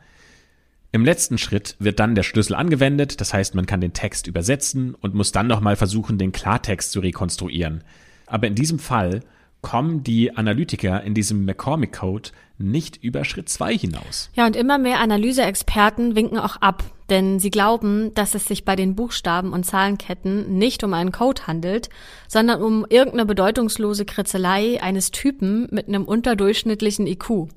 Im letzten Schritt wird dann der Schlüssel angewendet, das heißt man kann den Text übersetzen und muss dann nochmal versuchen, den Klartext zu rekonstruieren. Aber in diesem Fall kommen die Analytiker in diesem McCormick-Code nicht über Schritt zwei hinaus. Ja, und immer mehr Analyseexperten winken auch ab, denn sie glauben, dass es sich bei den Buchstaben und Zahlenketten nicht um einen Code handelt, sondern um irgendeine bedeutungslose Kritzelei eines Typen mit einem unterdurchschnittlichen IQ.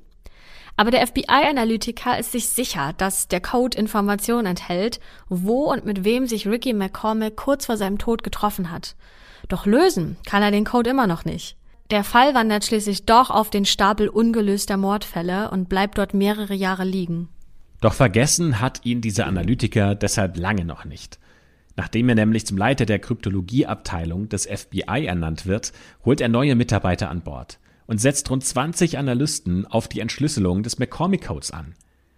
Aber der FBI-Analytiker ist sich sicher, dass der Code Informationen enthält, wo und mit wem sich Ricky McCormick kurz vor seinem Tod getroffen hat. Doch lösen kann er den Code immer noch nicht. Der Fall wandert schließlich doch auf den Stapel ungelöster Mordfälle und bleibt dort mehrere Jahre liegen. Doch vergessen hat ihn dieser Analytiker deshalb lange noch nicht. Nachdem er nämlich zum Leiter der Kryptologieabteilung des FBI ernannt wird, holt er neue Mitarbeiter an Bord und setzt rund 20 Analysten auf die Entschlüsselung des McCormick-Codes an.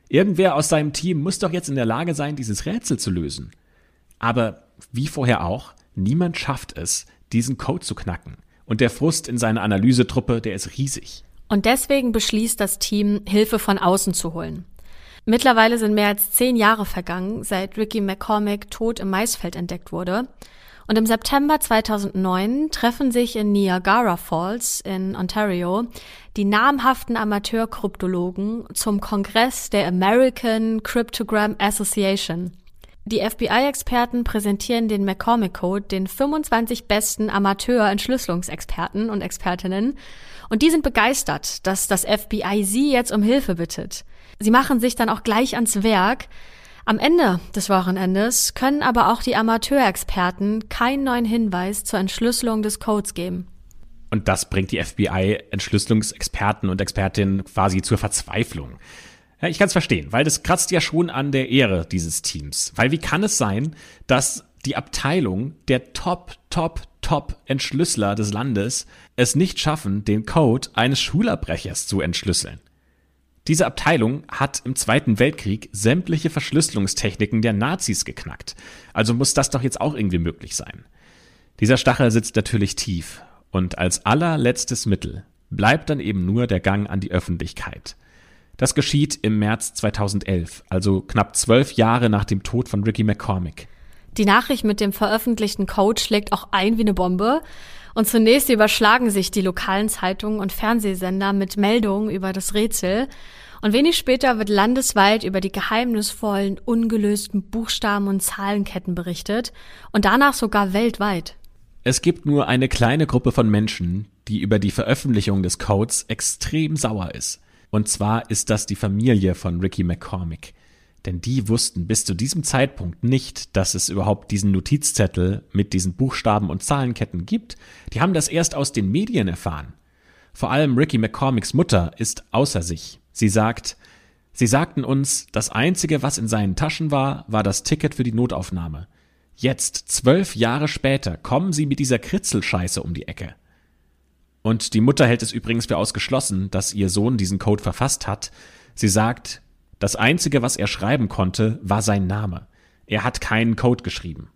Irgendwer aus seinem Team muss doch jetzt in der Lage sein, dieses Rätsel zu lösen. Aber wie vorher auch, niemand schafft es, diesen Code zu knacken. Und der Frust in seiner Analysetruppe, der ist riesig. Und deswegen beschließt das Team, Hilfe von außen zu holen. Mittlerweile sind mehr als zehn Jahre vergangen, seit Ricky McCormick tot im Maisfeld entdeckt wurde. Und im September 2009 treffen sich in Niagara Falls in Ontario die namhaften Amateurkryptologen zum Kongress der American Cryptogram Association. Die FBI-Experten präsentieren den McCormick Code den 25 besten Amateur-Entschlüsselungsexperten und Expertinnen und die sind begeistert, dass das FBI sie jetzt um Hilfe bittet. Sie machen sich dann auch gleich ans Werk. Am Ende des Wochenendes können aber auch die Amateurexperten keinen neuen Hinweis zur Entschlüsselung des Codes geben. Und das bringt die FBI-Entschlüsselungsexperten und Expertinnen quasi zur Verzweiflung. Ja, ich kann es verstehen, weil das kratzt ja schon an der Ehre dieses Teams. Weil wie kann es sein, dass die Abteilung der Top, Top, Top Entschlüsseler des Landes es nicht schaffen, den Code eines Schulabbrechers zu entschlüsseln? Diese Abteilung hat im Zweiten Weltkrieg sämtliche Verschlüsselungstechniken der Nazis geknackt. Also muss das doch jetzt auch irgendwie möglich sein. Dieser Stachel sitzt natürlich tief und als allerletztes Mittel bleibt dann eben nur der Gang an die Öffentlichkeit. Das geschieht im März 2011, also knapp zwölf Jahre nach dem Tod von Ricky McCormick. Die Nachricht mit dem veröffentlichten Code schlägt auch ein wie eine Bombe. Und zunächst überschlagen sich die lokalen Zeitungen und Fernsehsender mit Meldungen über das Rätsel. Und wenig später wird landesweit über die geheimnisvollen, ungelösten Buchstaben und Zahlenketten berichtet und danach sogar weltweit. Es gibt nur eine kleine Gruppe von Menschen, die über die Veröffentlichung des Codes extrem sauer ist. Und zwar ist das die Familie von Ricky McCormick. Denn die wussten bis zu diesem Zeitpunkt nicht, dass es überhaupt diesen Notizzettel mit diesen Buchstaben und Zahlenketten gibt. Die haben das erst aus den Medien erfahren. Vor allem Ricky McCormicks Mutter ist außer sich. Sie sagt, Sie sagten uns, das Einzige, was in seinen Taschen war, war das Ticket für die Notaufnahme. Jetzt, zwölf Jahre später, kommen Sie mit dieser Kritzelscheiße um die Ecke. Und die Mutter hält es übrigens für ausgeschlossen, dass ihr Sohn diesen Code verfasst hat. Sie sagt, das Einzige, was er schreiben konnte, war sein Name. Er hat keinen Code geschrieben.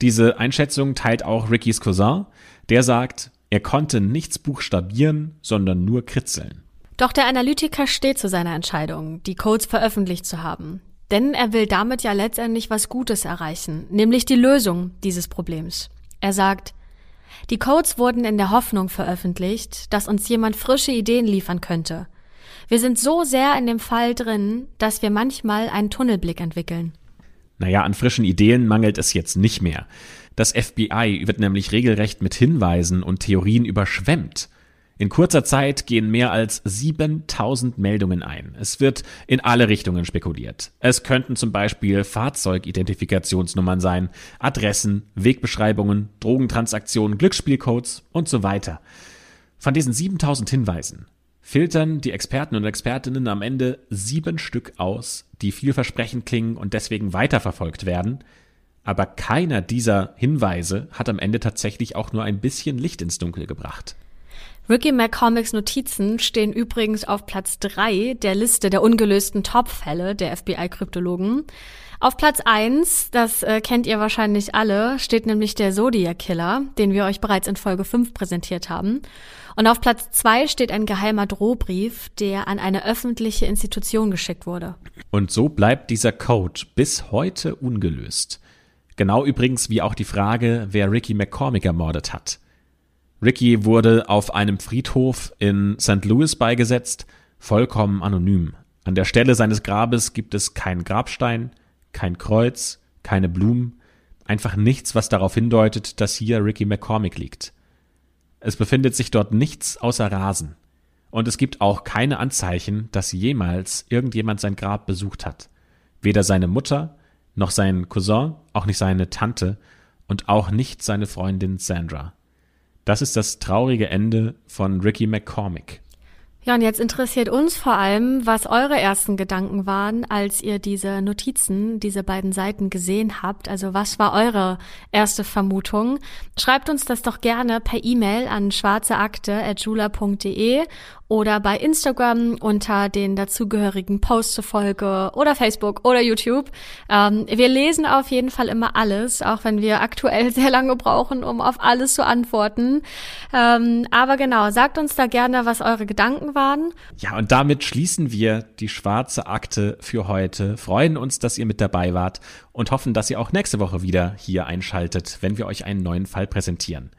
Diese Einschätzung teilt auch Rickys Cousin, der sagt, er konnte nichts buchstabieren, sondern nur kritzeln. Doch der Analytiker steht zu seiner Entscheidung, die Codes veröffentlicht zu haben. Denn er will damit ja letztendlich was Gutes erreichen, nämlich die Lösung dieses Problems. Er sagt, Die Codes wurden in der Hoffnung veröffentlicht, dass uns jemand frische Ideen liefern könnte. Wir sind so sehr in dem Fall drin, dass wir manchmal einen Tunnelblick entwickeln. Naja, an frischen Ideen mangelt es jetzt nicht mehr. Das FBI wird nämlich regelrecht mit Hinweisen und Theorien überschwemmt. In kurzer Zeit gehen mehr als 7000 Meldungen ein. Es wird in alle Richtungen spekuliert. Es könnten zum Beispiel Fahrzeugidentifikationsnummern sein, Adressen, Wegbeschreibungen, Drogentransaktionen, Glücksspielcodes und so weiter. Von diesen 7000 Hinweisen filtern die Experten und Expertinnen am Ende sieben Stück aus, die vielversprechend klingen und deswegen weiterverfolgt werden. Aber keiner dieser Hinweise hat am Ende tatsächlich auch nur ein bisschen Licht ins Dunkel gebracht. Ricky McCormicks Notizen stehen übrigens auf Platz drei der Liste der ungelösten Top-Fälle der FBI-Kryptologen. Auf Platz eins, das äh, kennt ihr wahrscheinlich alle, steht nämlich der Zodiac Killer, den wir euch bereits in Folge 5 präsentiert haben. Und auf Platz zwei steht ein geheimer Drohbrief, der an eine öffentliche Institution geschickt wurde. Und so bleibt dieser Code bis heute ungelöst. Genau übrigens wie auch die Frage, wer Ricky McCormick ermordet hat. Ricky wurde auf einem Friedhof in St. Louis beigesetzt, vollkommen anonym. An der Stelle seines Grabes gibt es keinen Grabstein, kein Kreuz, keine Blumen, einfach nichts, was darauf hindeutet, dass hier Ricky McCormick liegt. Es befindet sich dort nichts außer Rasen. Und es gibt auch keine Anzeichen, dass jemals irgendjemand sein Grab besucht hat. Weder seine Mutter, noch sein Cousin, auch nicht seine Tante und auch nicht seine Freundin Sandra. Das ist das traurige Ende von Ricky McCormick. Ja, und jetzt interessiert uns vor allem, was eure ersten Gedanken waren, als ihr diese Notizen, diese beiden Seiten gesehen habt. Also was war eure erste Vermutung? Schreibt uns das doch gerne per E-Mail an schwarzeakte.jula.de oder bei Instagram unter den dazugehörigen Post zur Folge oder Facebook oder YouTube. Ähm, wir lesen auf jeden Fall immer alles, auch wenn wir aktuell sehr lange brauchen, um auf alles zu antworten. Ähm, aber genau, sagt uns da gerne, was eure Gedanken waren. Ja, und damit schließen wir die schwarze Akte für heute. Freuen uns, dass ihr mit dabei wart und hoffen, dass ihr auch nächste Woche wieder hier einschaltet, wenn wir euch einen neuen Fall präsentieren.